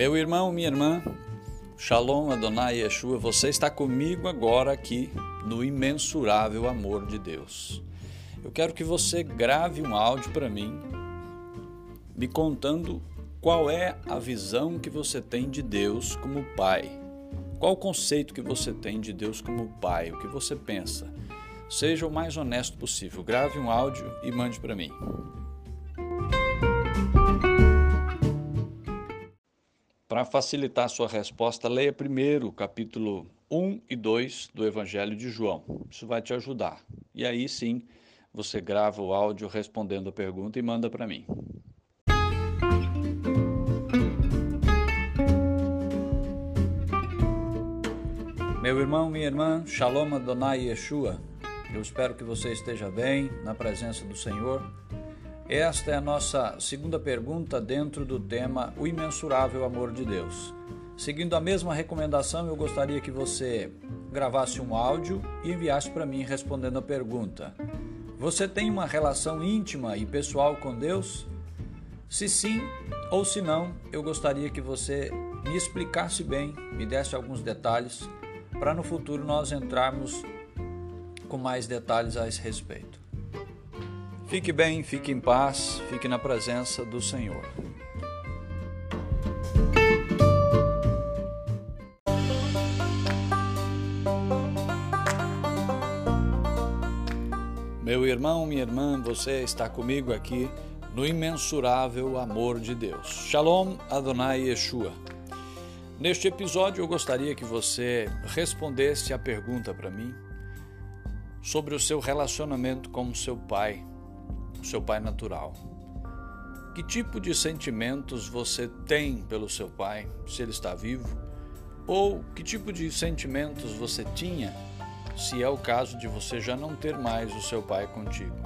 Meu irmão, minha irmã, Shalom Adonai Yeshua, você está comigo agora aqui no imensurável amor de Deus. Eu quero que você grave um áudio para mim, me contando qual é a visão que você tem de Deus como Pai. Qual o conceito que você tem de Deus como Pai? O que você pensa? Seja o mais honesto possível. Grave um áudio e mande para mim. Para facilitar a sua resposta, leia primeiro o capítulo 1 e 2 do Evangelho de João. Isso vai te ajudar. E aí sim, você grava o áudio respondendo a pergunta e manda para mim. Meu irmão, minha irmã, Shalom Adonai Yeshua. Eu espero que você esteja bem na presença do Senhor esta é a nossa segunda pergunta dentro do tema O Imensurável Amor de Deus. Seguindo a mesma recomendação, eu gostaria que você gravasse um áudio e enviasse para mim respondendo a pergunta: Você tem uma relação íntima e pessoal com Deus? Se sim ou se não, eu gostaria que você me explicasse bem, me desse alguns detalhes, para no futuro nós entrarmos com mais detalhes a esse respeito. Fique bem, fique em paz, fique na presença do Senhor. Meu irmão, minha irmã, você está comigo aqui no imensurável amor de Deus. Shalom Adonai Yeshua. Neste episódio eu gostaria que você respondesse a pergunta para mim sobre o seu relacionamento com seu pai seu pai natural. Que tipo de sentimentos você tem pelo seu pai, se ele está vivo? Ou que tipo de sentimentos você tinha, se é o caso de você já não ter mais o seu pai contigo?